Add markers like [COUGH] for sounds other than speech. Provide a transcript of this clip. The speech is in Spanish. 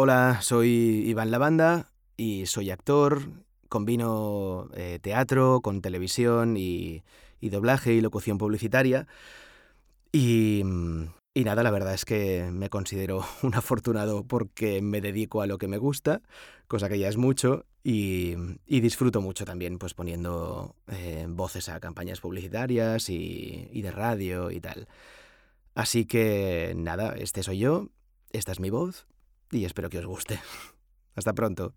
Hola, soy Iván Lavanda y soy actor. Combino eh, teatro con televisión y, doblaje y locución publicitaria. Y, nada, la verdad es que me considero [LAUGHS] un afortunado porque me dedico a lo que me gusta, cosa que ya es mucho, y, disfruto mucho también pues poniendo eh, voces a campañas publicitarias y de radio y tal. Así que nada, este soy yo, esta es mi voz y espero que os guste. [LAUGHS] Hasta pronto.